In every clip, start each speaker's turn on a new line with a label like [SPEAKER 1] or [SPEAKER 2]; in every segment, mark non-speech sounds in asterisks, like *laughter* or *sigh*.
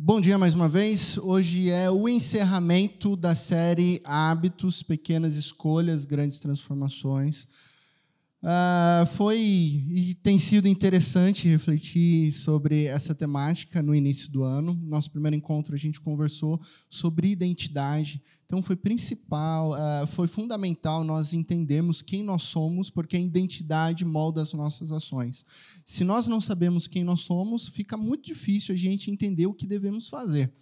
[SPEAKER 1] Bom dia mais uma vez. Hoje é o encerramento da série Hábitos, Pequenas Escolhas, Grandes Transformações. Uh, foi e tem sido interessante refletir sobre essa temática no início do ano. Nosso primeiro encontro a gente conversou sobre identidade. Então foi principal, uh, foi fundamental nós entendermos quem nós somos, porque a identidade molda as nossas ações. Se nós não sabemos quem nós somos, fica muito difícil a gente entender o que devemos fazer.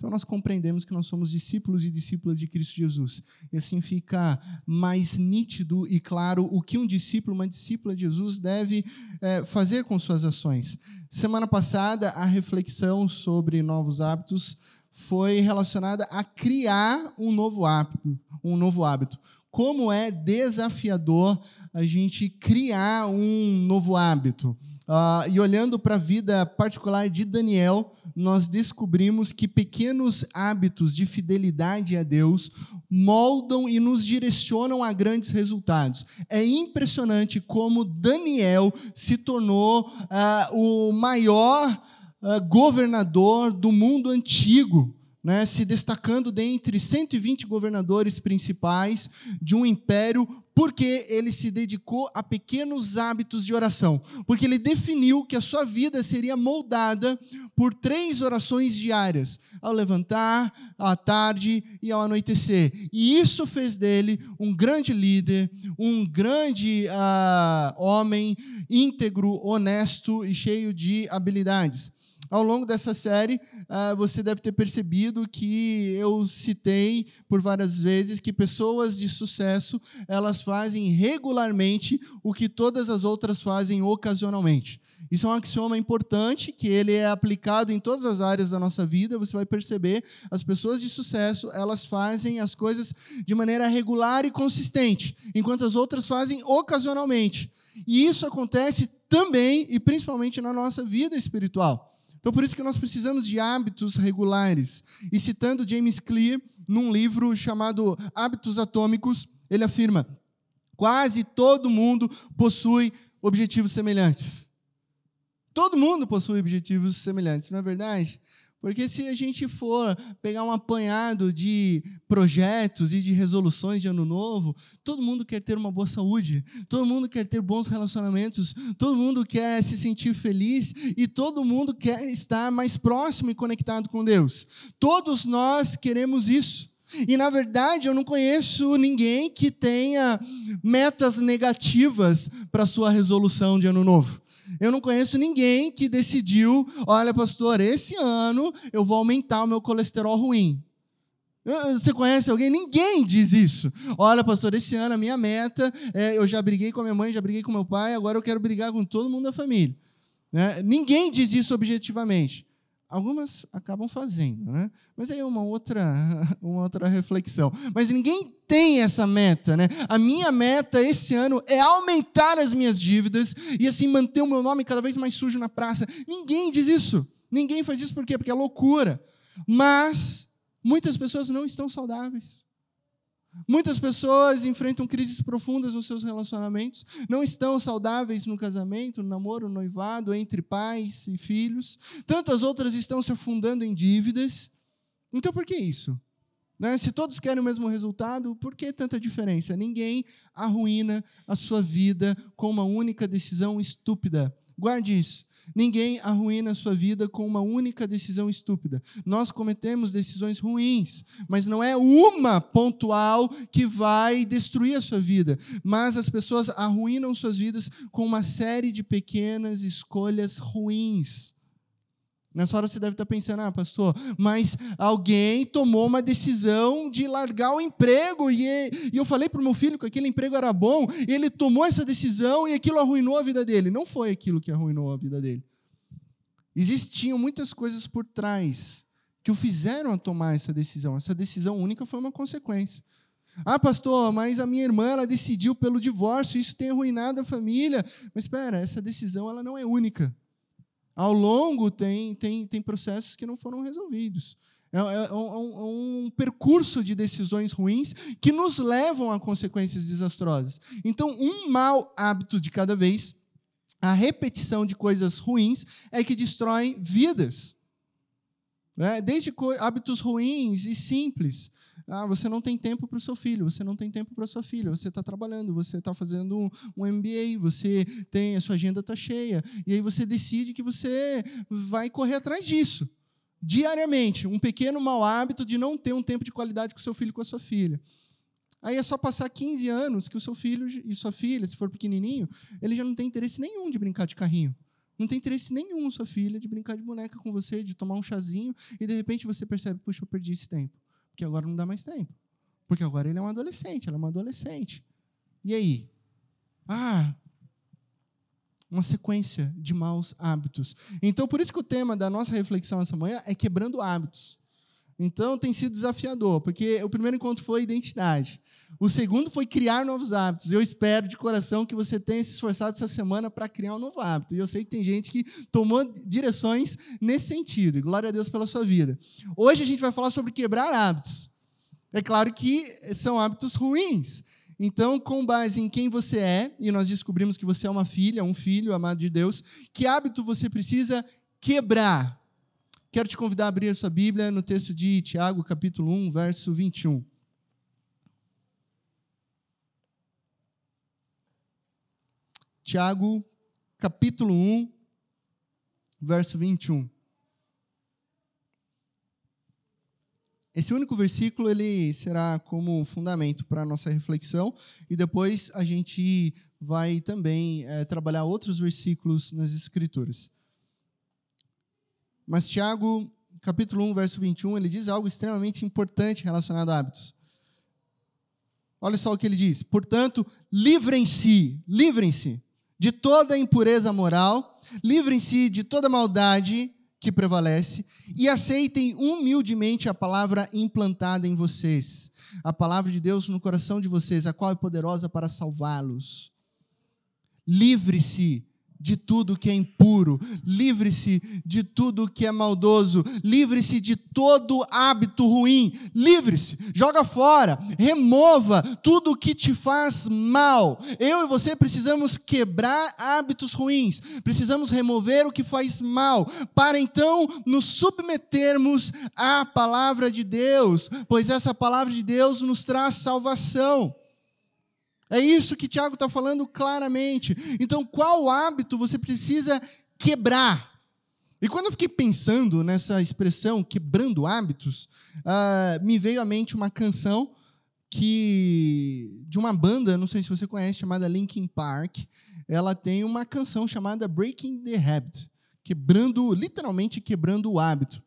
[SPEAKER 1] Então, nós compreendemos que nós somos discípulos e discípulas de Cristo Jesus. E assim fica mais nítido e claro o que um discípulo, uma discípula de Jesus deve é, fazer com suas ações. Semana passada, a reflexão sobre novos hábitos foi relacionada a criar um novo hábito. Um novo hábito. Como é desafiador a gente criar um novo hábito. Uh, e olhando para a vida particular de Daniel, nós descobrimos que pequenos hábitos de fidelidade a Deus moldam e nos direcionam a grandes resultados. É impressionante como Daniel se tornou uh, o maior uh, governador do mundo antigo né, se destacando dentre 120 governadores principais de um império, porque ele se dedicou a pequenos hábitos de oração. Porque ele definiu que a sua vida seria moldada por três orações diárias: ao levantar, à tarde e ao anoitecer. E isso fez dele um grande líder, um grande uh, homem íntegro, honesto e cheio de habilidades. Ao longo dessa série, uh, você deve ter percebido que eu citei por várias vezes que pessoas de sucesso elas fazem regularmente o que todas as outras fazem ocasionalmente. Isso é um axioma importante que ele é aplicado em todas as áreas da nossa vida. Você vai perceber as pessoas de sucesso elas fazem as coisas de maneira regular e consistente, enquanto as outras fazem ocasionalmente. E isso acontece também e principalmente na nossa vida espiritual. Então, por isso que nós precisamos de hábitos regulares. E citando James Clear, num livro chamado Hábitos Atômicos, ele afirma: quase todo mundo possui objetivos semelhantes. Todo mundo possui objetivos semelhantes, não é verdade? Porque se a gente for pegar um apanhado de projetos e de resoluções de ano novo, todo mundo quer ter uma boa saúde, todo mundo quer ter bons relacionamentos, todo mundo quer se sentir feliz e todo mundo quer estar mais próximo e conectado com Deus. Todos nós queremos isso. E na verdade, eu não conheço ninguém que tenha metas negativas para sua resolução de ano novo. Eu não conheço ninguém que decidiu, olha, pastor, esse ano eu vou aumentar o meu colesterol ruim. Você conhece alguém? Ninguém diz isso. Olha, pastor, esse ano a minha meta, é, eu já briguei com a minha mãe, já briguei com meu pai, agora eu quero brigar com todo mundo da família. Né? Ninguém diz isso objetivamente. Algumas acabam fazendo, né? Mas aí é uma outra, *laughs* uma outra reflexão. Mas ninguém tem essa meta, né? A minha meta esse ano é aumentar as minhas dívidas e assim manter o meu nome cada vez mais sujo na praça. Ninguém diz isso. Ninguém faz isso por quê? Porque é loucura. Mas muitas pessoas não estão saudáveis. Muitas pessoas enfrentam crises profundas nos seus relacionamentos, não estão saudáveis no casamento, no namoro, no noivado, entre pais e filhos. Tantas outras estão se afundando em dívidas. Então, por que isso? Né? Se todos querem o mesmo resultado, por que tanta diferença? Ninguém arruína a sua vida com uma única decisão estúpida. Guarde isso. Ninguém arruína a sua vida com uma única decisão estúpida. Nós cometemos decisões ruins, mas não é uma pontual que vai destruir a sua vida. Mas as pessoas arruinam suas vidas com uma série de pequenas escolhas ruins. Nessa hora você deve estar pensando, ah, pastor, mas alguém tomou uma decisão de largar o emprego e, e eu falei para o meu filho que aquele emprego era bom, ele tomou essa decisão e aquilo arruinou a vida dele. Não foi aquilo que arruinou a vida dele. Existiam muitas coisas por trás que o fizeram a tomar essa decisão. Essa decisão única foi uma consequência. Ah, pastor, mas a minha irmã ela decidiu pelo divórcio, isso tem arruinado a família. Mas espera, essa decisão ela não é única ao longo tem, tem, tem processos que não foram resolvidos. É, é, é, um, é, um, percurso de decisões ruins que nos levam a consequências desastrosas. Então, um mau hábito de cada vez, a repetição de coisas ruins, é que destrói vidas. Né? Desde hábitos ruins e simples. Ah, você não tem tempo para o seu filho, você não tem tempo para sua filha, você está trabalhando, você está fazendo um, um MBA, você tem a sua agenda está cheia, e aí você decide que você vai correr atrás disso diariamente, um pequeno mau hábito de não ter um tempo de qualidade com seu filho e com a sua filha. Aí é só passar 15 anos que o seu filho e sua filha, se for pequenininho, ele já não tem interesse nenhum de brincar de carrinho. Não tem interesse nenhum sua filha de brincar de boneca com você, de tomar um chazinho e de repente você percebe, puxa, eu perdi esse tempo. Porque agora não dá mais tempo. Porque agora ele é um adolescente, ela é uma adolescente. E aí? Ah, uma sequência de maus hábitos. Então, por isso que o tema da nossa reflexão essa manhã é quebrando hábitos. Então, tem sido desafiador, porque o primeiro encontro foi identidade. O segundo foi criar novos hábitos. Eu espero de coração que você tenha se esforçado essa semana para criar um novo hábito. E eu sei que tem gente que tomou direções nesse sentido. E glória a Deus pela sua vida. Hoje a gente vai falar sobre quebrar hábitos. É claro que são hábitos ruins. Então, com base em quem você é, e nós descobrimos que você é uma filha, um filho amado de Deus, que hábito você precisa quebrar? Quero te convidar a abrir a sua Bíblia no texto de Tiago, capítulo 1, verso 21. Tiago, capítulo 1, verso 21. Esse único versículo ele será como fundamento para a nossa reflexão e depois a gente vai também é, trabalhar outros versículos nas Escrituras. Mas Tiago, capítulo 1, verso 21, ele diz algo extremamente importante relacionado a hábitos. Olha só o que ele diz: Portanto, livrem-se, livrem-se de toda impureza moral, livrem-se de toda maldade que prevalece e aceitem humildemente a palavra implantada em vocês, a palavra de Deus no coração de vocês, a qual é poderosa para salvá-los. Livre-se de tudo que é impuro, livre-se de tudo que é maldoso, livre-se de todo hábito ruim, livre-se, joga fora, remova tudo que te faz mal. Eu e você precisamos quebrar hábitos ruins, precisamos remover o que faz mal, para então nos submetermos à palavra de Deus, pois essa palavra de Deus nos traz salvação. É isso que Tiago está falando claramente. Então, qual hábito você precisa quebrar? E quando eu fiquei pensando nessa expressão, quebrando hábitos, uh, me veio à mente uma canção que de uma banda, não sei se você conhece, chamada Linkin Park. Ela tem uma canção chamada Breaking the Habit, quebrando, literalmente quebrando o hábito.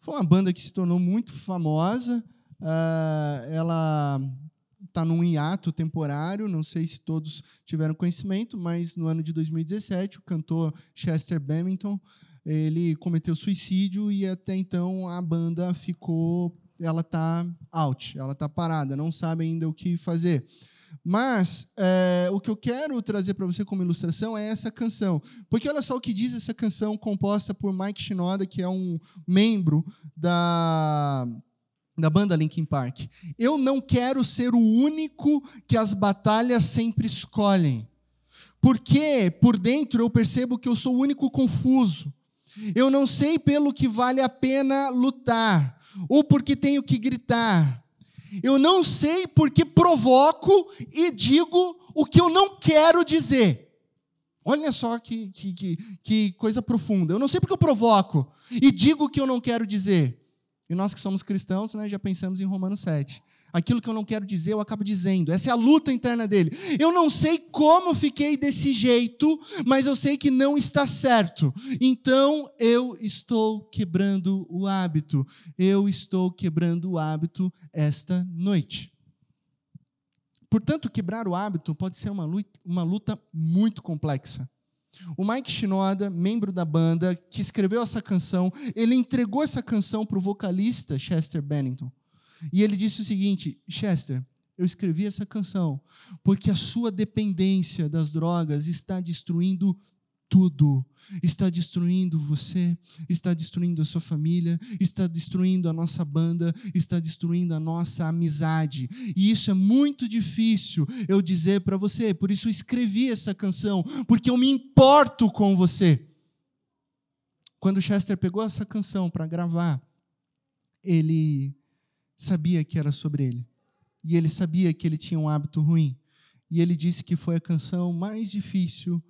[SPEAKER 1] Foi uma banda que se tornou muito famosa. Uh, ela está num hiato temporário, não sei se todos tiveram conhecimento, mas no ano de 2017 o cantor Chester Bennington ele cometeu suicídio e até então a banda ficou, ela está out, ela está parada, não sabe ainda o que fazer. Mas é, o que eu quero trazer para você como ilustração é essa canção. Porque olha só o que diz essa canção composta por Mike Shinoda, que é um membro da da banda Linkin Park. Eu não quero ser o único que as batalhas sempre escolhem. Porque por dentro eu percebo que eu sou o único confuso. Eu não sei pelo que vale a pena lutar, ou porque tenho que gritar. Eu não sei porque provoco e digo o que eu não quero dizer. Olha só que, que, que, que coisa profunda. Eu não sei porque eu provoco e digo o que eu não quero dizer. E nós que somos cristãos, né, já pensamos em Romanos 7. Aquilo que eu não quero dizer, eu acabo dizendo. Essa é a luta interna dele. Eu não sei como fiquei desse jeito, mas eu sei que não está certo. Então eu estou quebrando o hábito. Eu estou quebrando o hábito esta noite. Portanto, quebrar o hábito pode ser uma luta, uma luta muito complexa. O Mike Shinoda, membro da banda, que escreveu essa canção, ele entregou essa canção para o vocalista Chester Bennington. E ele disse o seguinte: Chester, eu escrevi essa canção porque a sua dependência das drogas está destruindo tudo. Está destruindo você, está destruindo a sua família, está destruindo a nossa banda, está destruindo a nossa amizade. E isso é muito difícil eu dizer para você, por isso eu escrevi essa canção, porque eu me importo com você. Quando Chester pegou essa canção para gravar, ele sabia que era sobre ele. E ele sabia que ele tinha um hábito ruim. E ele disse que foi a canção mais difícil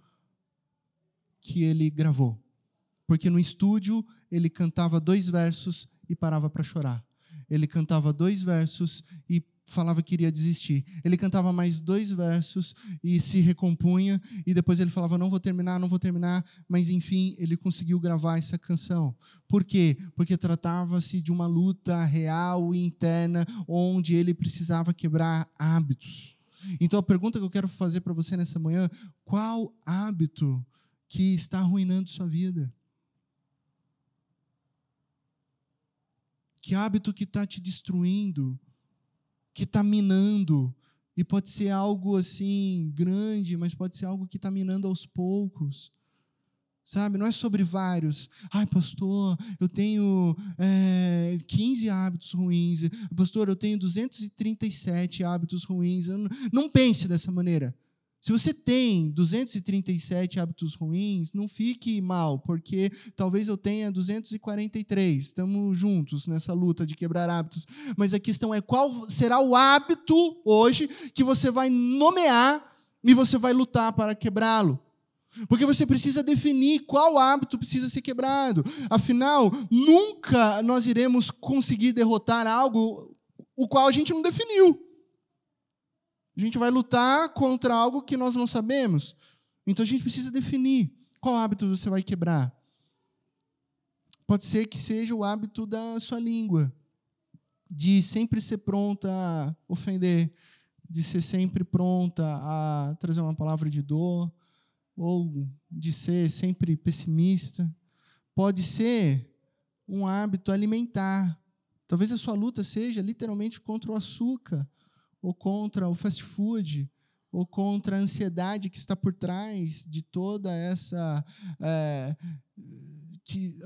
[SPEAKER 1] que ele gravou. Porque no estúdio ele cantava dois versos e parava para chorar. Ele cantava dois versos e falava que iria desistir. Ele cantava mais dois versos e se recompunha, e depois ele falava: Não vou terminar, não vou terminar, mas enfim, ele conseguiu gravar essa canção. Por quê? Porque tratava-se de uma luta real e interna, onde ele precisava quebrar hábitos. Então a pergunta que eu quero fazer para você nessa manhã: qual hábito que está arruinando sua vida? Que hábito que está te destruindo? Que está minando? E pode ser algo assim grande, mas pode ser algo que está minando aos poucos. Sabe? Não é sobre vários. Ai, pastor, eu tenho é, 15 hábitos ruins. Pastor, eu tenho 237 hábitos ruins. Não, não pense dessa maneira. Se você tem 237 hábitos ruins, não fique mal, porque talvez eu tenha 243. Estamos juntos nessa luta de quebrar hábitos. Mas a questão é qual será o hábito hoje que você vai nomear e você vai lutar para quebrá-lo. Porque você precisa definir qual hábito precisa ser quebrado. Afinal, nunca nós iremos conseguir derrotar algo o qual a gente não definiu. A gente vai lutar contra algo que nós não sabemos. Então a gente precisa definir qual hábito você vai quebrar. Pode ser que seja o hábito da sua língua, de sempre ser pronta a ofender, de ser sempre pronta a trazer uma palavra de dor, ou de ser sempre pessimista. Pode ser um hábito alimentar. Talvez a sua luta seja literalmente contra o açúcar ou contra o fast food, ou contra a ansiedade que está por trás de toda essa é,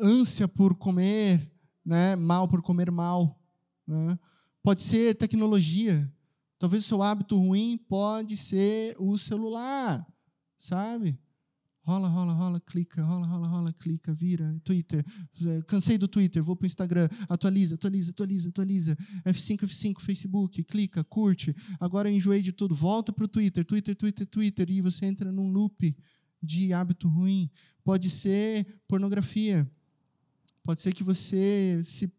[SPEAKER 1] ânsia por comer né, mal, por comer mal. Né? Pode ser tecnologia. Talvez o seu hábito ruim pode ser o celular, sabe? Rola, rola, rola, clica, rola, rola, rola, clica, vira. Twitter. Cansei do Twitter, vou para o Instagram. Atualiza, atualiza, atualiza, atualiza. F5, F5, Facebook, clica, curte. Agora eu enjoei de tudo. Volta para o Twitter, Twitter, Twitter, Twitter. E você entra num loop de hábito ruim. Pode ser pornografia. Pode ser que você se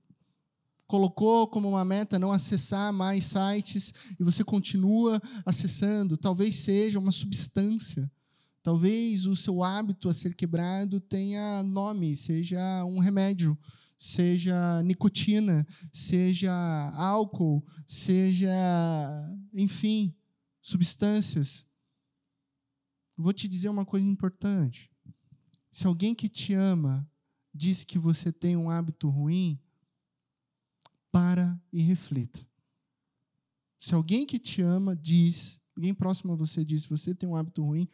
[SPEAKER 1] colocou como uma meta não acessar mais sites e você continua acessando. Talvez seja uma substância Talvez o seu hábito a ser quebrado tenha nome, seja um remédio, seja nicotina, seja álcool, seja, enfim, substâncias. Vou te dizer uma coisa importante. Se alguém que te ama diz que você tem um hábito ruim, para e reflita. Se alguém que te ama diz, alguém próximo a você diz que você tem um hábito ruim,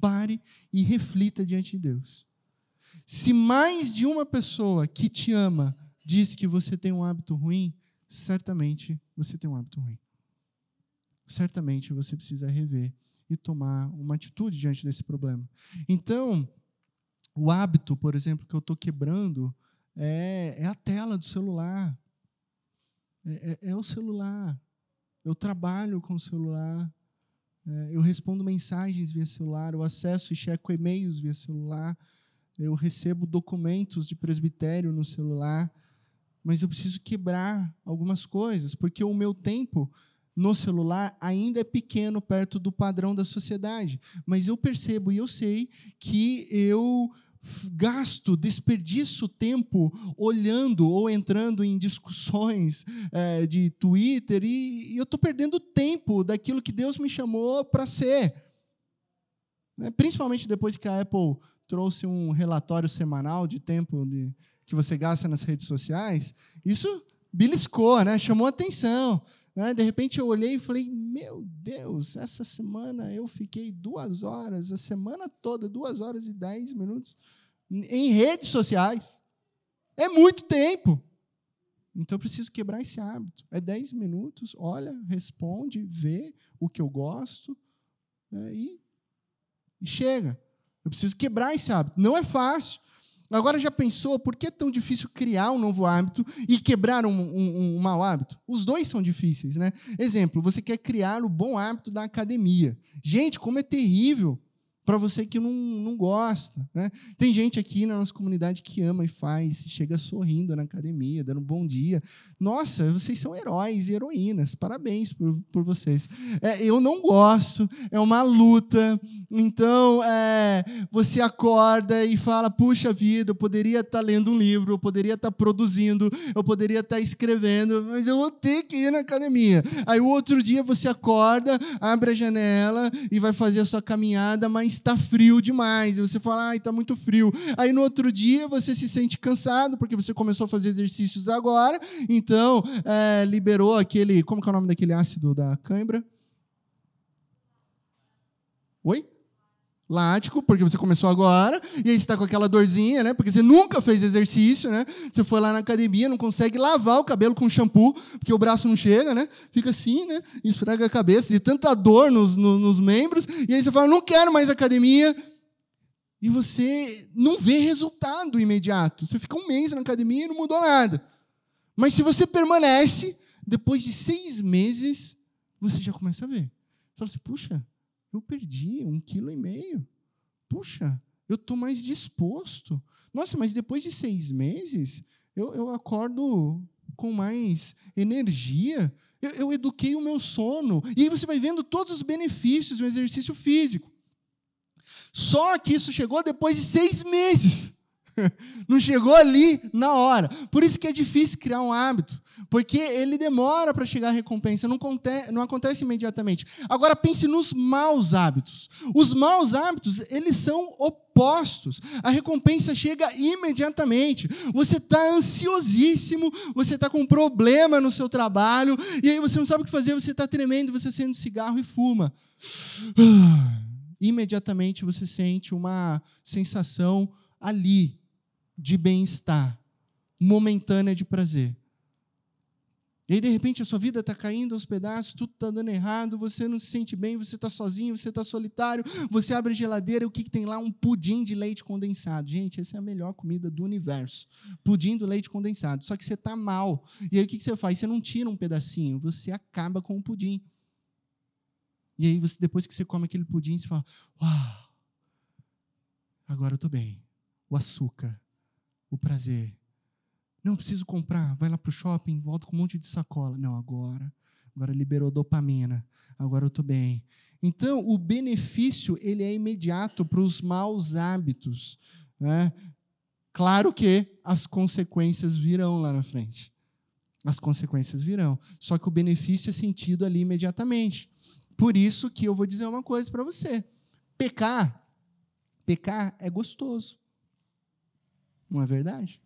[SPEAKER 1] pare e reflita diante de Deus. Se mais de uma pessoa que te ama diz que você tem um hábito ruim, certamente você tem um hábito ruim. Certamente você precisa rever e tomar uma atitude diante desse problema. Então, o hábito, por exemplo, que eu estou quebrando é, é, a tela do celular. É, é, é o celular. Eu trabalho com o celular. É, eu respondo mensagens via celular, eu acesso e checo e-mails via celular, eu recebo documentos de presbitério no celular, mas eu preciso quebrar algumas coisas, porque o meu tempo no celular ainda é pequeno perto do padrão da sociedade. Mas eu percebo e eu sei que eu gasto, desperdiço tempo olhando ou entrando em discussões é, de Twitter e, e eu estou perdendo tempo daquilo que Deus me chamou para ser. Né? Principalmente depois que a Apple trouxe um relatório semanal de tempo de, que você gasta nas redes sociais, isso beliscou, né? chamou atenção. Né? De repente eu olhei e falei: Meu Deus, essa semana eu fiquei duas horas, a semana toda, duas horas e dez minutos em redes sociais. É muito tempo. Então eu preciso quebrar esse hábito. É 10 minutos, olha, responde, vê o que eu gosto é, e, e chega. Eu preciso quebrar esse hábito. Não é fácil. Agora já pensou por que é tão difícil criar um novo hábito e quebrar um, um, um mau hábito? Os dois são difíceis, né? Exemplo, você quer criar o bom hábito da academia. Gente, como é terrível para você que não, não gosta. Né? Tem gente aqui na nossa comunidade que ama e faz, chega sorrindo na academia, dando um bom dia. Nossa, vocês são heróis e heroínas, parabéns por, por vocês. É, eu não gosto, é uma luta. Então, é, você acorda e fala: puxa vida, eu poderia estar tá lendo um livro, eu poderia estar tá produzindo, eu poderia estar tá escrevendo, mas eu vou ter que ir na academia. Aí o outro dia você acorda, abre a janela e vai fazer a sua caminhada, mas está frio demais. E você fala, ai, está muito frio. Aí no outro dia você se sente cansado, porque você começou a fazer exercícios agora, então é, liberou aquele. Como é o nome daquele ácido da cãibra? Oi? Lático, porque você começou agora, e aí você está com aquela dorzinha, né? Porque você nunca fez exercício, né? Você foi lá na academia, não consegue lavar o cabelo com shampoo, porque o braço não chega, né? Fica assim, né? Esfrega a cabeça, de tanta dor nos, nos, nos membros, e aí você fala, não quero mais academia, e você não vê resultado imediato. Você fica um mês na academia e não mudou nada. Mas se você permanece, depois de seis meses, você já começa a ver. Você fala assim, puxa, eu perdi um quilo e meio. Puxa, eu estou mais disposto. Nossa, mas depois de seis meses, eu, eu acordo com mais energia. Eu, eu eduquei o meu sono. E aí você vai vendo todos os benefícios do exercício físico. Só que isso chegou depois de seis meses. *laughs* Não chegou ali na hora. Por isso que é difícil criar um hábito, porque ele demora para chegar a recompensa, não acontece, não acontece imediatamente. Agora pense nos maus hábitos. Os maus hábitos, eles são opostos. A recompensa chega imediatamente. Você está ansiosíssimo, você está com um problema no seu trabalho, e aí você não sabe o que fazer, você está tremendo, você acende um cigarro e fuma. *sighs* Imediatamente você sente uma sensação ali de bem-estar, momentânea de prazer. E aí, de repente, a sua vida está caindo aos pedaços, tudo está dando errado, você não se sente bem, você está sozinho, você está solitário, você abre a geladeira e o que, que tem lá? Um pudim de leite condensado. Gente, essa é a melhor comida do universo. Pudim do leite condensado. Só que você está mal. E aí, o que, que você faz? Você não tira um pedacinho, você acaba com o pudim. E aí, você, depois que você come aquele pudim, você fala: Uau, agora eu estou bem. O açúcar, o prazer. Não preciso comprar, vai lá para o shopping, volta com um monte de sacola. Não, agora, agora liberou dopamina, agora eu estou bem. Então, o benefício ele é imediato para os maus hábitos. Né? Claro que as consequências virão lá na frente. As consequências virão. Só que o benefício é sentido ali imediatamente. Por isso que eu vou dizer uma coisa para você. Pecar, pecar é gostoso. Não é verdade?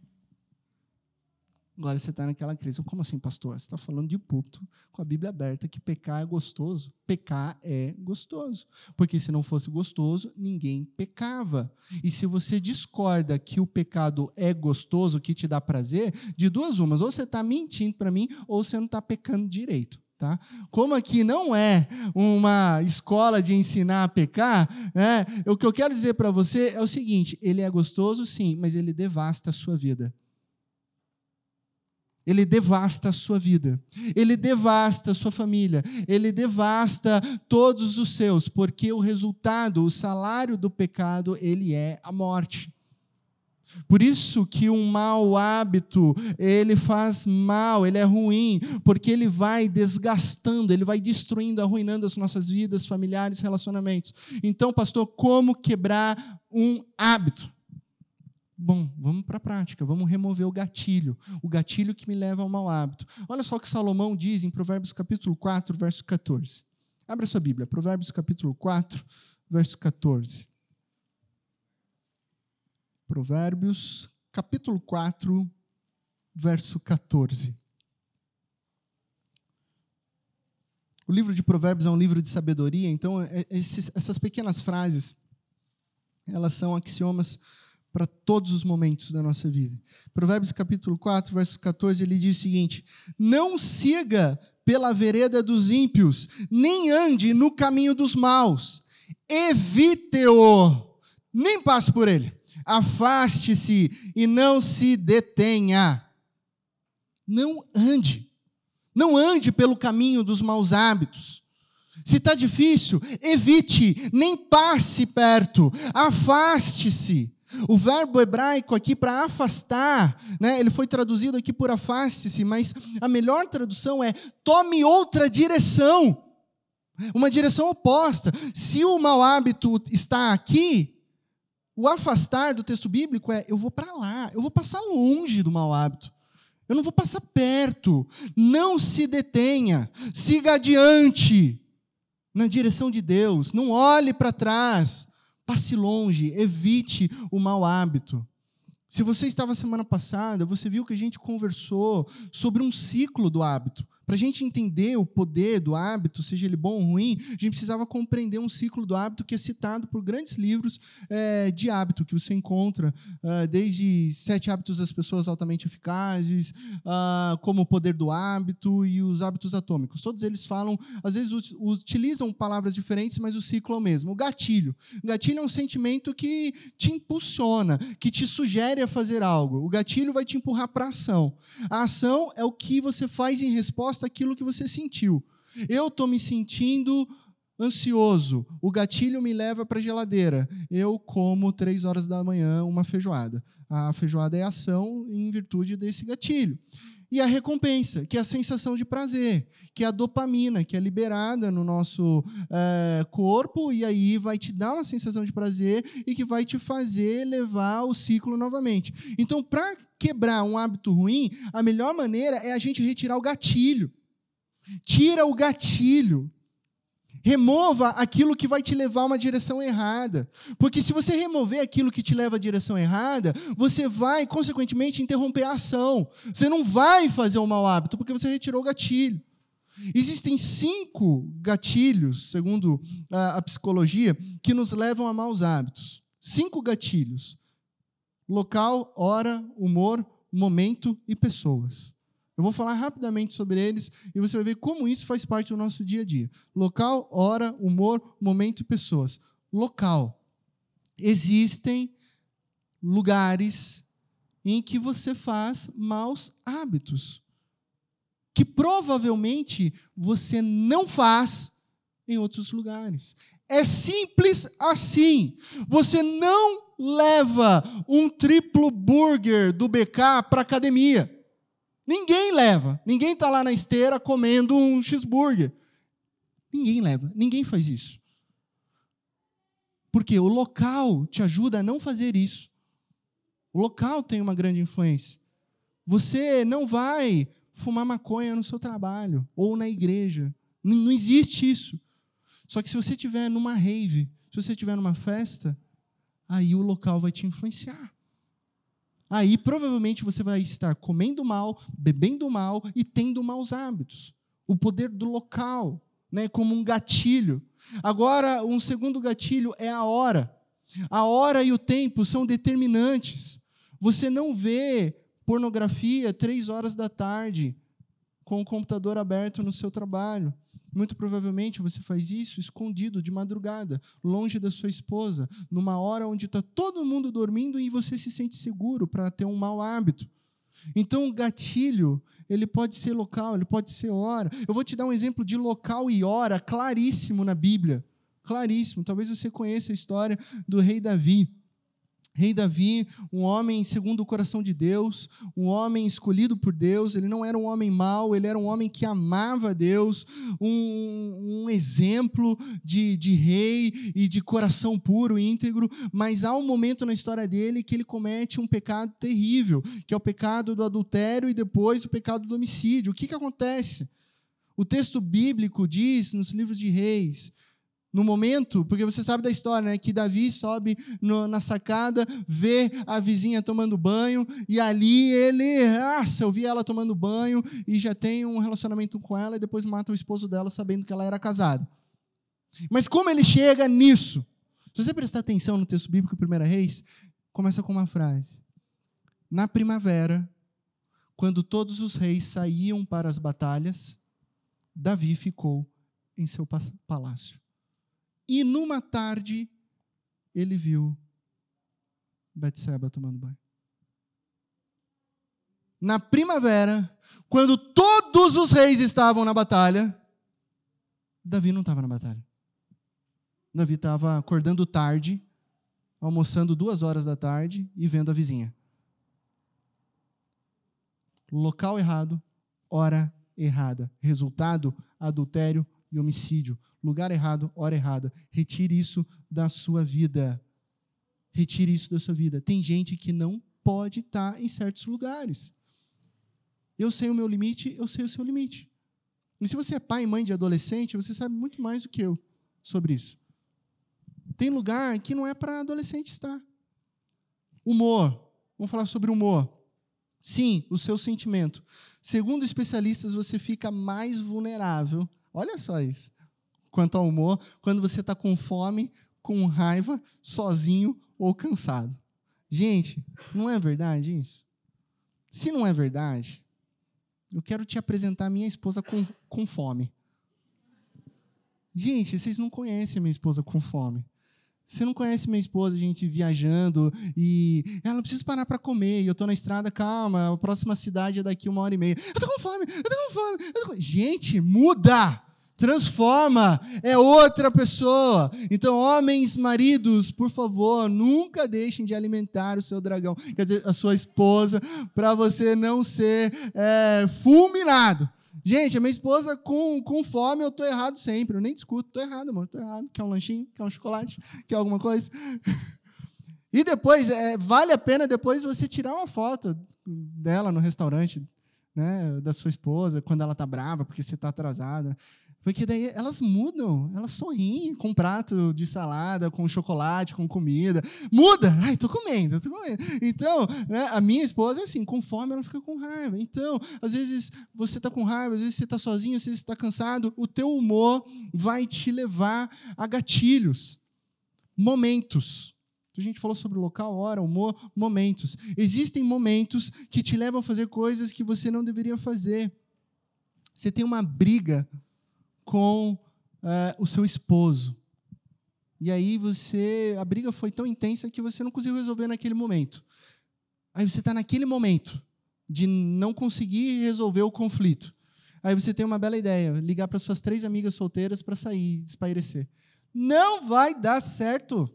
[SPEAKER 1] Agora você está naquela crise. Como assim, pastor? Você está falando de púlpito com a Bíblia aberta que pecar é gostoso. Pecar é gostoso. Porque se não fosse gostoso, ninguém pecava. E se você discorda que o pecado é gostoso, que te dá prazer, de duas umas. Ou você está mentindo para mim, ou você não está pecando direito. Tá? Como aqui não é uma escola de ensinar a pecar, né, o que eu quero dizer para você é o seguinte: ele é gostoso, sim, mas ele devasta a sua vida. Ele devasta a sua vida, ele devasta a sua família, ele devasta todos os seus, porque o resultado, o salário do pecado, ele é a morte. Por isso que um mau hábito, ele faz mal, ele é ruim, porque ele vai desgastando, ele vai destruindo, arruinando as nossas vidas familiares, relacionamentos. Então, pastor, como quebrar um hábito? Bom, vamos para a prática, vamos remover o gatilho, o gatilho que me leva ao mau hábito. Olha só o que Salomão diz em Provérbios capítulo 4, verso 14. Abra sua Bíblia, Provérbios capítulo 4, verso 14. Provérbios, capítulo 4, verso 14. O livro de Provérbios é um livro de sabedoria, então é, esses, essas pequenas frases, elas são axiomas para todos os momentos da nossa vida. Provérbios capítulo 4, verso 14, ele diz o seguinte: Não siga pela vereda dos ímpios, nem ande no caminho dos maus. Evite-o, nem passe por ele. Afaste-se e não se detenha. Não ande. Não ande pelo caminho dos maus hábitos. Se está difícil, evite, nem passe perto, afaste-se. O verbo hebraico aqui para afastar, né, ele foi traduzido aqui por afaste-se, mas a melhor tradução é tome outra direção, uma direção oposta. Se o mau hábito está aqui, o afastar do texto bíblico é eu vou para lá, eu vou passar longe do mau hábito. Eu não vou passar perto. Não se detenha, siga adiante na direção de Deus, não olhe para trás. Passe longe, evite o mau hábito. Se você estava semana passada, você viu que a gente conversou sobre um ciclo do hábito. Para a gente entender o poder do hábito, seja ele bom ou ruim, a gente precisava compreender um ciclo do hábito que é citado por grandes livros é, de hábito que você encontra, uh, desde Sete Hábitos das Pessoas Altamente Eficazes, uh, como o poder do hábito e os hábitos atômicos. Todos eles falam, às vezes utilizam palavras diferentes, mas o ciclo é o mesmo. O gatilho. O gatilho é um sentimento que te impulsiona, que te sugere a fazer algo. O gatilho vai te empurrar para a ação. A ação é o que você faz em resposta resposta àquilo que você sentiu. Eu estou me sentindo ansioso. O gatilho me leva para a geladeira. Eu como três horas da manhã uma feijoada. A feijoada é ação em virtude desse gatilho. E a recompensa, que é a sensação de prazer, que é a dopamina, que é liberada no nosso é, corpo, e aí vai te dar uma sensação de prazer e que vai te fazer levar o ciclo novamente. Então, para quebrar um hábito ruim, a melhor maneira é a gente retirar o gatilho. Tira o gatilho. Remova aquilo que vai te levar a uma direção errada. Porque se você remover aquilo que te leva à direção errada, você vai, consequentemente, interromper a ação. Você não vai fazer um mau hábito, porque você retirou o gatilho. Existem cinco gatilhos, segundo a, a psicologia, que nos levam a maus hábitos. Cinco gatilhos: local, hora, humor, momento e pessoas. Eu vou falar rapidamente sobre eles e você vai ver como isso faz parte do nosso dia a dia. Local, hora, humor, momento e pessoas. Local. Existem lugares em que você faz maus hábitos que provavelmente você não faz em outros lugares. É simples assim. Você não leva um triplo burger do BK para academia. Ninguém leva. Ninguém está lá na esteira comendo um cheeseburger. Ninguém leva. Ninguém faz isso. Porque o local te ajuda a não fazer isso. O local tem uma grande influência. Você não vai fumar maconha no seu trabalho ou na igreja. Não, existe isso. Só que se você estiver numa rave, se você estiver numa festa, aí o local vai te influenciar aí provavelmente você vai estar comendo mal, bebendo mal e tendo maus hábitos. O poder do local, né, como um gatilho. Agora, um segundo gatilho é a hora. A hora e o tempo são determinantes. Você não vê pornografia três horas da tarde com o computador aberto no seu trabalho. Muito provavelmente você faz isso escondido de madrugada, longe da sua esposa, numa hora onde está todo mundo dormindo e você se sente seguro para ter um mau hábito. Então, o gatilho, ele pode ser local, ele pode ser hora. Eu vou te dar um exemplo de local e hora claríssimo na Bíblia. Claríssimo. Talvez você conheça a história do rei Davi. Rei Davi, um homem segundo o coração de Deus, um homem escolhido por Deus, ele não era um homem mau, ele era um homem que amava Deus, um, um exemplo de, de rei e de coração puro, íntegro, mas há um momento na história dele que ele comete um pecado terrível, que é o pecado do adultério e depois o pecado do homicídio. O que, que acontece? O texto bíblico diz nos livros de reis no momento, porque você sabe da história, né, que Davi sobe no, na sacada, vê a vizinha tomando banho, e ali ele, ah, eu vi ela tomando banho, e já tem um relacionamento com ela, e depois mata o esposo dela sabendo que ela era casada. Mas como ele chega nisso? Se você prestar atenção no texto bíblico, 1 Reis, começa com uma frase. Na primavera, quando todos os reis saíam para as batalhas, Davi ficou em seu palácio. E numa tarde, ele viu Betseba tomando banho. Na primavera, quando todos os reis estavam na batalha, Davi não estava na batalha. Davi estava acordando tarde, almoçando duas horas da tarde e vendo a vizinha. Local errado, hora errada. Resultado: adultério e homicídio. Lugar errado, hora errada. Retire isso da sua vida. Retire isso da sua vida. Tem gente que não pode estar em certos lugares. Eu sei o meu limite, eu sei o seu limite. E se você é pai e mãe de adolescente, você sabe muito mais do que eu sobre isso. Tem lugar que não é para adolescente estar. Humor. Vamos falar sobre humor. Sim, o seu sentimento. Segundo especialistas, você fica mais vulnerável. Olha só isso. Quanto ao humor, quando você está com fome, com raiva, sozinho ou cansado. Gente, não é verdade isso? Se não é verdade, eu quero te apresentar minha esposa com, com fome. Gente, vocês não conhecem minha esposa com fome. Você não conhece minha esposa, a gente viajando e ela precisa parar para comer. E eu estou na estrada, calma, a próxima cidade é daqui uma hora e meia. Eu estou com fome, eu estou com fome. Tô com... Gente, muda! Transforma, é outra pessoa. Então, homens, maridos, por favor, nunca deixem de alimentar o seu dragão, quer dizer, a sua esposa, para você não ser é, fulminado. Gente, a minha esposa com, com fome, eu tô errado sempre. Eu nem discuto, tô errado, amor, tô errado. Quer um lanchinho? Quer um chocolate? Quer alguma coisa? *laughs* E depois, é, vale a pena depois você tirar uma foto dela no restaurante, né, da sua esposa, quando ela tá brava, porque você tá atrasado. Porque daí elas mudam, elas sorriem com um prato de salada, com chocolate, com comida. Muda! Ai, tô comendo, tô comendo. Então, né, a minha esposa é assim, com fome ela fica com raiva. Então, às vezes você está com raiva, às vezes você está sozinho, às vezes você está cansado. O teu humor vai te levar a gatilhos, momentos. A gente falou sobre local, hora, humor, momentos. Existem momentos que te levam a fazer coisas que você não deveria fazer. Você tem uma briga com uh, o seu esposo. E aí você, a briga foi tão intensa que você não conseguiu resolver naquele momento. Aí você está naquele momento de não conseguir resolver o conflito. Aí você tem uma bela ideia, ligar para suas três amigas solteiras para sair, espairecer. Não vai dar certo.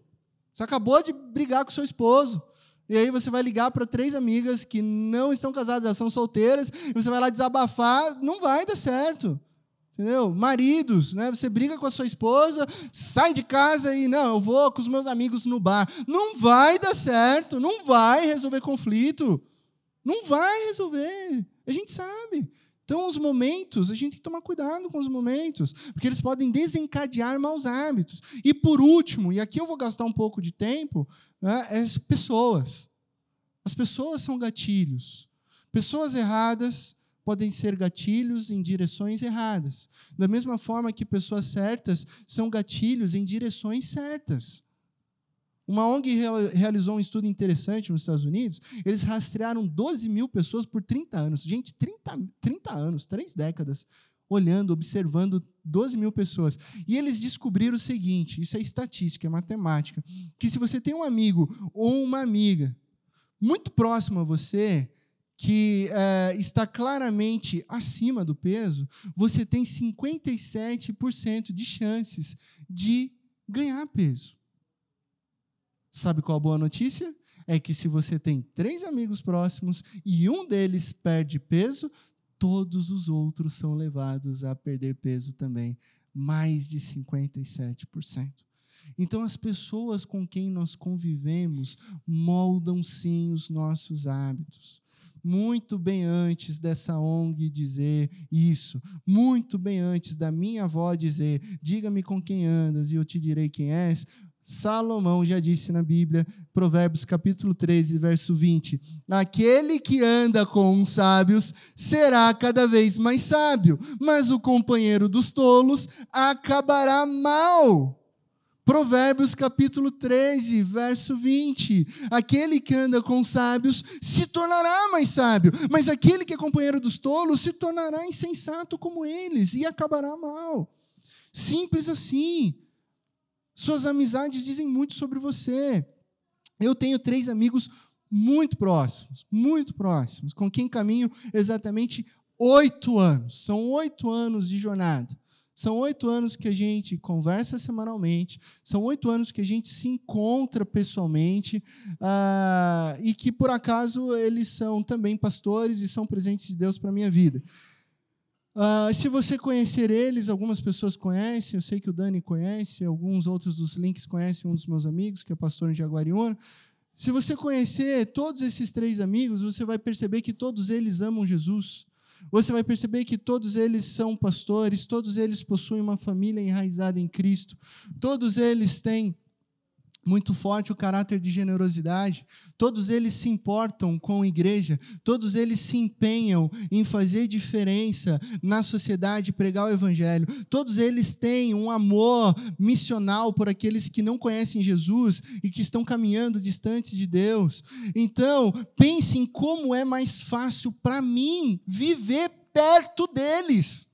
[SPEAKER 1] Você acabou de brigar com seu esposo. E aí você vai ligar para três amigas que não estão casadas, elas são solteiras, e você vai lá desabafar, não vai dar certo. Entendeu? Maridos, né? Você briga com a sua esposa, sai de casa e não, eu vou com os meus amigos no bar. Não vai dar certo, não vai resolver conflito. Não vai resolver. A gente sabe. Então, os momentos, a gente tem que tomar cuidado com os momentos, porque eles podem desencadear maus hábitos. E por último, e aqui eu vou gastar um pouco de tempo, né, é as pessoas. As pessoas são gatilhos. Pessoas erradas podem ser gatilhos em direções erradas. Da mesma forma que pessoas certas são gatilhos em direções certas. Uma ONG realizou um estudo interessante nos Estados Unidos. Eles rastrearam 12 mil pessoas por 30 anos. Gente, 30, 30 anos, três décadas, olhando, observando 12 mil pessoas. E eles descobriram o seguinte: isso é estatística, é matemática. Que se você tem um amigo ou uma amiga muito próximo a você, que é, está claramente acima do peso, você tem 57% de chances de ganhar peso. Sabe qual a boa notícia? É que se você tem três amigos próximos e um deles perde peso, todos os outros são levados a perder peso também, mais de 57%. Então, as pessoas com quem nós convivemos moldam sim os nossos hábitos muito bem antes dessa ONG dizer isso, muito bem antes da minha avó dizer: diga-me com quem andas e eu te direi quem és. Salomão já disse na Bíblia, Provérbios capítulo 13, verso 20: Aquele que anda com os sábios será cada vez mais sábio, mas o companheiro dos tolos acabará mal. Provérbios capítulo 13, verso 20. Aquele que anda com sábios se tornará mais sábio, mas aquele que é companheiro dos tolos se tornará insensato como eles e acabará mal. Simples assim. Suas amizades dizem muito sobre você. Eu tenho três amigos muito próximos, muito próximos, com quem caminho exatamente oito anos. São oito anos de jornada. São oito anos que a gente conversa semanalmente, são oito anos que a gente se encontra pessoalmente uh, e que, por acaso, eles são também pastores e são presentes de Deus para a minha vida. Uh, se você conhecer eles, algumas pessoas conhecem, eu sei que o Dani conhece, alguns outros dos links conhecem um dos meus amigos, que é pastor em Jaguariúna. Se você conhecer todos esses três amigos, você vai perceber que todos eles amam Jesus. Você vai perceber que todos eles são pastores, todos eles possuem uma família enraizada em Cristo, todos eles têm muito forte o caráter de generosidade. Todos eles se importam com a igreja, todos eles se empenham em fazer diferença na sociedade, pregar o evangelho. Todos eles têm um amor missional por aqueles que não conhecem Jesus e que estão caminhando distantes de Deus. Então, pense em como é mais fácil para mim viver perto deles.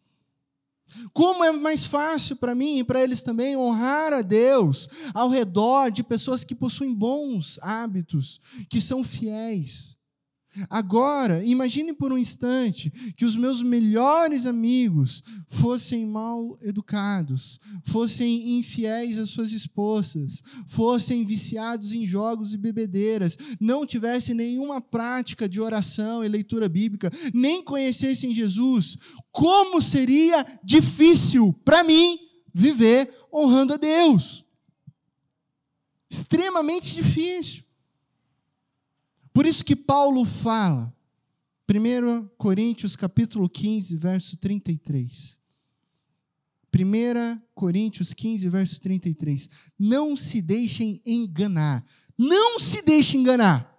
[SPEAKER 1] Como é mais fácil para mim e para eles também honrar a Deus ao redor de pessoas que possuem bons hábitos, que são fiéis. Agora, imagine por um instante que os meus melhores amigos fossem mal educados, fossem infiéis às suas esposas, fossem viciados em jogos e bebedeiras, não tivessem nenhuma prática de oração e leitura bíblica, nem conhecessem Jesus. Como seria difícil para mim viver honrando a Deus? Extremamente difícil. Por isso que Paulo fala, 1 Coríntios capítulo 15, verso 33. 1 Coríntios 15, verso 33. Não se deixem enganar. Não se deixem enganar.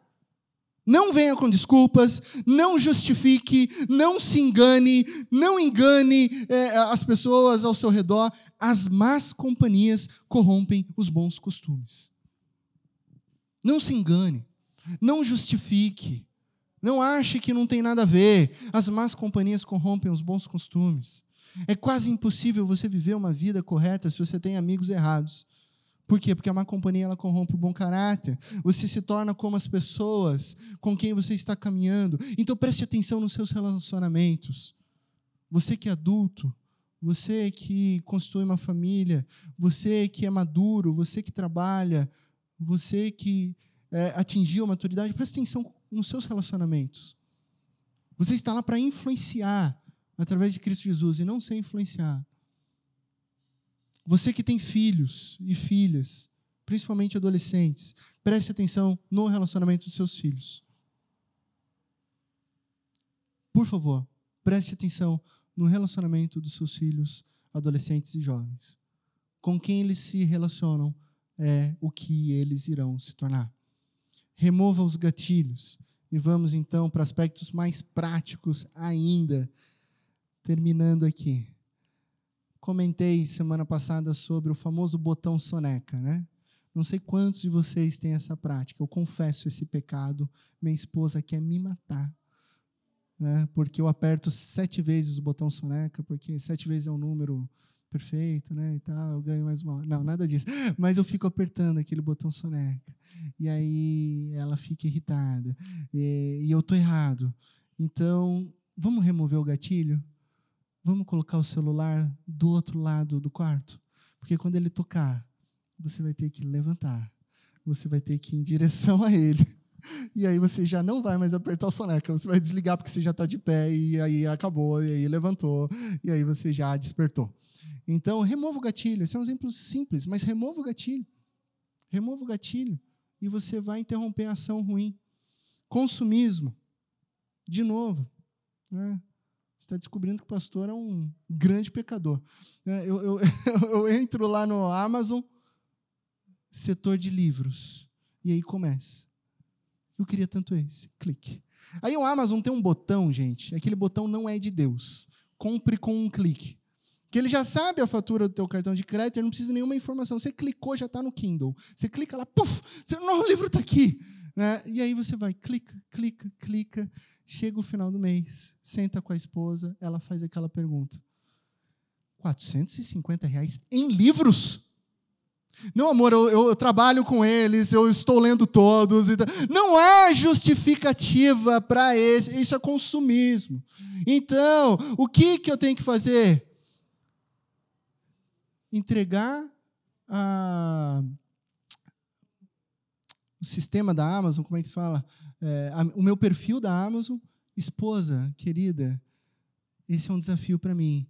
[SPEAKER 1] Não venha com desculpas, não justifique, não se engane, não engane é, as pessoas ao seu redor. As más companhias corrompem os bons costumes. Não se engane. Não justifique. Não ache que não tem nada a ver. As más companhias corrompem os bons costumes. É quase impossível você viver uma vida correta se você tem amigos errados. Por quê? Porque a má companhia ela corrompe o bom caráter. Você se torna como as pessoas com quem você está caminhando. Então preste atenção nos seus relacionamentos. Você que é adulto, você que constrói uma família, você que é maduro, você que trabalha, você que é, atingiu a maturidade, preste atenção nos seus relacionamentos. Você está lá para influenciar através de Cristo Jesus e não ser influenciar. Você que tem filhos e filhas, principalmente adolescentes, preste atenção no relacionamento dos seus filhos. Por favor, preste atenção no relacionamento dos seus filhos, adolescentes e jovens. Com quem eles se relacionam é o que eles irão se tornar remova os gatilhos. E vamos então para aspectos mais práticos ainda. Terminando aqui. Comentei semana passada sobre o famoso botão soneca, né? Não sei quantos de vocês têm essa prática. Eu confesso esse pecado. Minha esposa quer me matar. Né? Porque eu aperto sete vezes o botão soneca, porque sete vezes é um número perfeito, né, e tal, eu ganho mais uma Não, nada disso. Mas eu fico apertando aquele botão soneca. E aí ela fica irritada. E, e eu tô errado. Então, vamos remover o gatilho? Vamos colocar o celular do outro lado do quarto? Porque quando ele tocar, você vai ter que levantar. Você vai ter que ir em direção a ele. *laughs* E aí você já não vai mais apertar o soneca, você vai desligar porque você já está de pé e aí acabou, e aí levantou, e aí você já despertou. Então, remova o gatilho. Esse é um exemplo simples, mas remova o gatilho. Remova o gatilho e você vai interromper a ação ruim. Consumismo. De novo. Né? Você está descobrindo que o pastor é um grande pecador. É, eu, eu, *laughs* eu entro lá no Amazon, setor de livros. E aí começa. Eu queria tanto esse. Clique. Aí o Amazon tem um botão, gente. Aquele botão não é de Deus. Compre com um clique que ele já sabe a fatura do teu cartão de crédito, ele não precisa de nenhuma informação. Você clicou, já está no Kindle. Você clica lá, puf, o *laughs* livro está aqui. Né? E aí você vai, clica, clica, clica, chega o final do mês, senta com a esposa, ela faz aquela pergunta. 450 reais em livros? Não, amor, eu, eu, trabalho com eles, eu estou lendo todos. Não há justificativa para isso, isso é consumismo. Então, o que, que eu tenho que fazer? Entregar a, o sistema da Amazon, como é que se fala? É, a, o meu perfil da Amazon, esposa, querida, esse é um desafio para mim.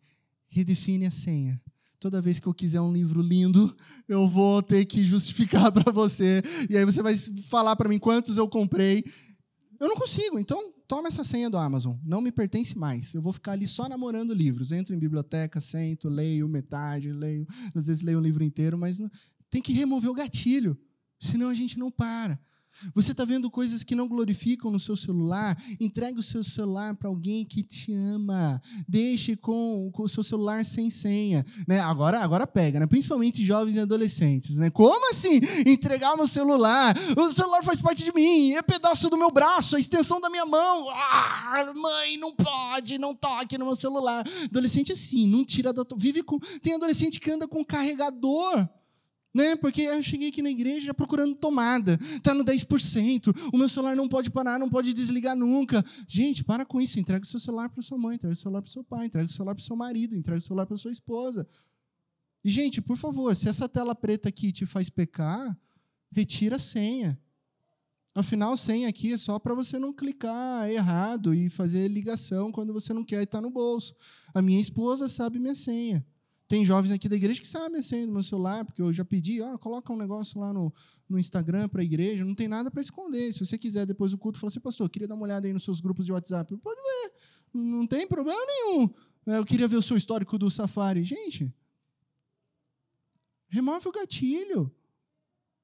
[SPEAKER 1] Redefine a senha toda vez que eu quiser um livro lindo, eu vou ter que justificar *laughs* para você. E aí você vai falar para mim quantos eu comprei. Eu não consigo, então toma essa senha do Amazon. Não me pertence mais. Eu vou ficar ali só namorando livros. Entro em biblioteca, sento, leio metade, leio, às vezes leio um livro inteiro, mas tem que remover o gatilho, senão a gente não para. Você está vendo coisas que não glorificam no seu celular? Entregue o seu celular para alguém que te ama. Deixe com, com o seu celular sem senha. Né? Agora, agora pega, né? principalmente jovens e adolescentes. Né? Como assim? Entregar o meu celular? O celular faz parte de mim, é pedaço do meu braço, a extensão da minha mão. Ah, mãe, não pode, não toque no meu celular. Adolescente é assim, não tira da. Vive com. Tem adolescente que anda com carregador. Né? Porque eu cheguei aqui na igreja procurando tomada, está no 10%, o meu celular não pode parar, não pode desligar nunca. Gente, para com isso, entrega o seu celular para sua mãe, entrega o celular para seu pai, entrega o celular para seu marido, entrega o celular para sua esposa. E, gente, por favor, se essa tela preta aqui te faz pecar, retira a senha. Afinal, senha aqui é só para você não clicar errado e fazer ligação quando você não quer e está no bolso. A minha esposa sabe minha senha. Tem jovens aqui da igreja que sabem a senha do meu celular, porque eu já pedi, ó, coloca um negócio lá no, no Instagram para a igreja, não tem nada para esconder. Se você quiser, depois do culto, falar assim, pastor, queria dar uma olhada aí nos seus grupos de WhatsApp. Pode ver, não tem problema nenhum. É, eu queria ver o seu histórico do Safari. Gente, remove o gatilho.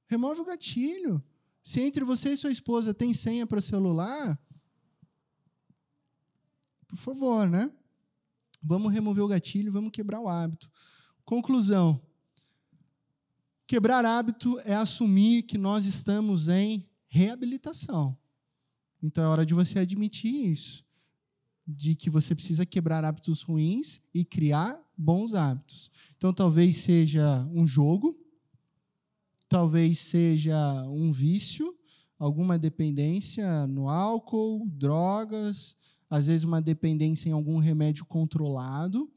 [SPEAKER 1] Remove o gatilho. Se entre você e sua esposa tem senha para celular, por favor, né? Vamos remover o gatilho, vamos quebrar o hábito. Conclusão. Quebrar hábito é assumir que nós estamos em reabilitação. Então é hora de você admitir isso, de que você precisa quebrar hábitos ruins e criar bons hábitos. Então talvez seja um jogo, talvez seja um vício, alguma dependência no álcool, drogas, às vezes uma dependência em algum remédio controlado,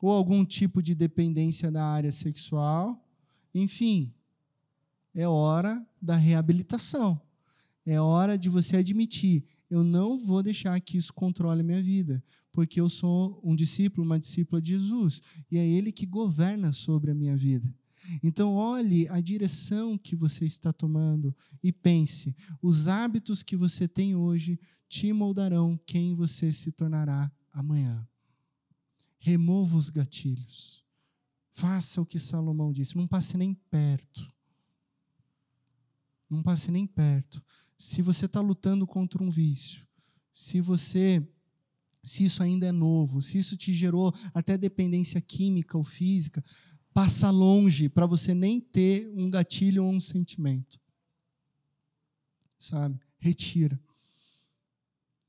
[SPEAKER 1] ou algum tipo de dependência na área sexual. Enfim, é hora da reabilitação. É hora de você admitir: eu não vou deixar que isso controle a minha vida, porque eu sou um discípulo, uma discípula de Jesus, e é Ele que governa sobre a minha vida. Então, olhe a direção que você está tomando e pense: os hábitos que você tem hoje te moldarão quem você se tornará amanhã. Remova os gatilhos. Faça o que Salomão disse. Não passe nem perto. Não passe nem perto. Se você está lutando contra um vício, se você, se isso ainda é novo, se isso te gerou até dependência química ou física, passa longe para você nem ter um gatilho ou um sentimento. Sabe? Retira.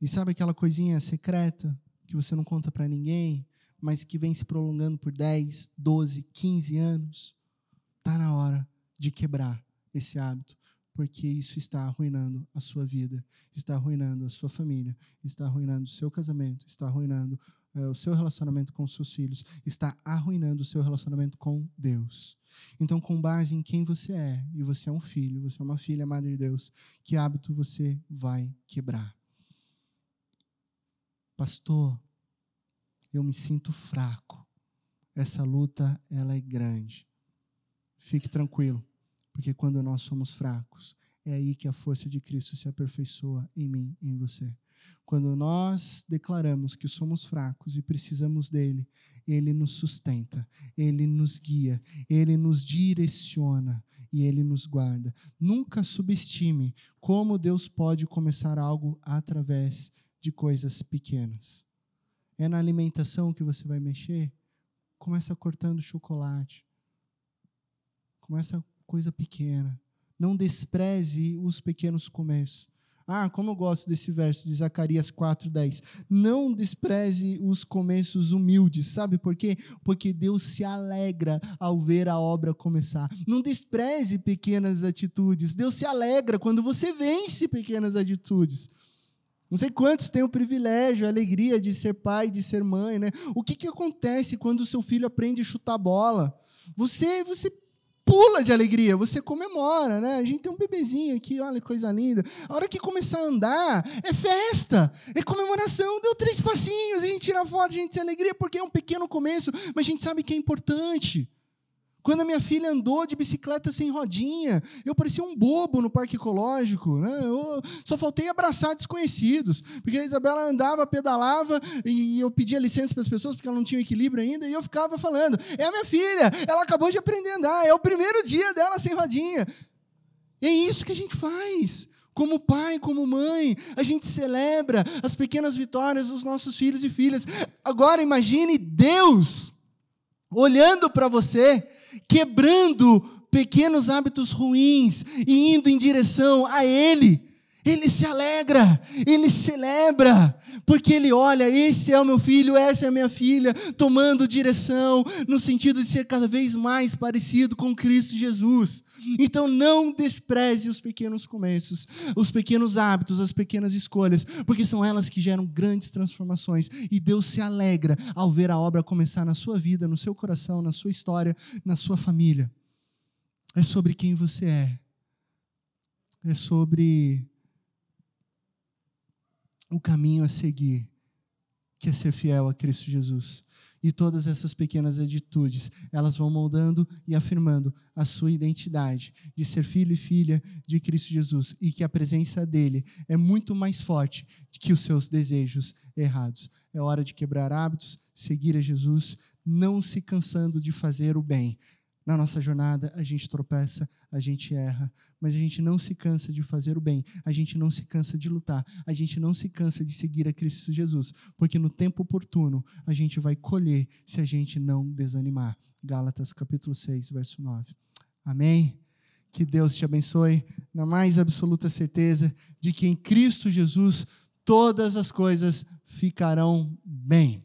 [SPEAKER 1] E sabe aquela coisinha secreta que você não conta para ninguém, mas que vem se prolongando por 10, 12, 15 anos? Está na hora de quebrar esse hábito, porque isso está arruinando a sua vida, está arruinando a sua família, está arruinando o seu casamento, está arruinando é, o seu relacionamento com os seus filhos, está arruinando o seu relacionamento com Deus. Então, com base em quem você é, e você é um filho, você é uma filha amada de Deus, que hábito você vai quebrar? Pastor, eu me sinto fraco. Essa luta, ela é grande. Fique tranquilo, porque quando nós somos fracos, é aí que a força de Cristo se aperfeiçoa em mim, em você. Quando nós declaramos que somos fracos e precisamos dele, ele nos sustenta, ele nos guia, ele nos direciona e ele nos guarda. Nunca subestime como Deus pode começar algo através de coisas pequenas. É na alimentação que você vai mexer? Começa cortando chocolate. Começa coisa pequena. Não despreze os pequenos começos. Ah, como eu gosto desse verso de Zacarias 4:10. Não despreze os começos humildes. Sabe por quê? Porque Deus se alegra ao ver a obra começar. Não despreze pequenas atitudes. Deus se alegra quando você vence pequenas atitudes. Não sei quantos têm o privilégio, a alegria de ser pai, de ser mãe, né? O que, que acontece quando o seu filho aprende a chutar bola? Você, você pula de alegria, você comemora, né? A gente tem um bebezinho aqui, olha que coisa linda. A hora que começar a andar, é festa, é comemoração, deu três passinhos, a gente tira foto, a gente se alegria, porque é um pequeno começo, mas a gente sabe que é importante. Quando a minha filha andou de bicicleta sem rodinha, eu parecia um bobo no parque ecológico. Né? Eu só faltei abraçar desconhecidos, porque a Isabela andava, pedalava, e eu pedia licença para as pessoas, porque ela não tinha equilíbrio ainda, e eu ficava falando: é a minha filha, ela acabou de aprender a andar, é o primeiro dia dela sem rodinha. É isso que a gente faz. Como pai, como mãe, a gente celebra as pequenas vitórias dos nossos filhos e filhas. Agora imagine Deus olhando para você quebrando pequenos hábitos ruins e indo em direção a Ele. Ele se alegra, ele celebra, porque ele olha: esse é o meu filho, essa é a minha filha, tomando direção no sentido de ser cada vez mais parecido com Cristo Jesus. Então não despreze os pequenos começos, os pequenos hábitos, as pequenas escolhas, porque são elas que geram grandes transformações. E Deus se alegra ao ver a obra começar na sua vida, no seu coração, na sua história, na sua família. É sobre quem você é. É sobre o caminho a seguir, que é ser fiel a Cristo Jesus. E todas essas pequenas atitudes, elas vão moldando e afirmando a sua identidade de ser filho e filha de Cristo Jesus e que a presença dele é muito mais forte que os seus desejos errados. É hora de quebrar hábitos, seguir a Jesus, não se cansando de fazer o bem, na nossa jornada, a gente tropeça, a gente erra, mas a gente não se cansa de fazer o bem, a gente não se cansa de lutar, a gente não se cansa de seguir a Cristo Jesus, porque no tempo oportuno a gente vai colher se a gente não desanimar. Gálatas capítulo 6, verso 9. Amém? Que Deus te abençoe na mais absoluta certeza de que em Cristo Jesus todas as coisas ficarão bem.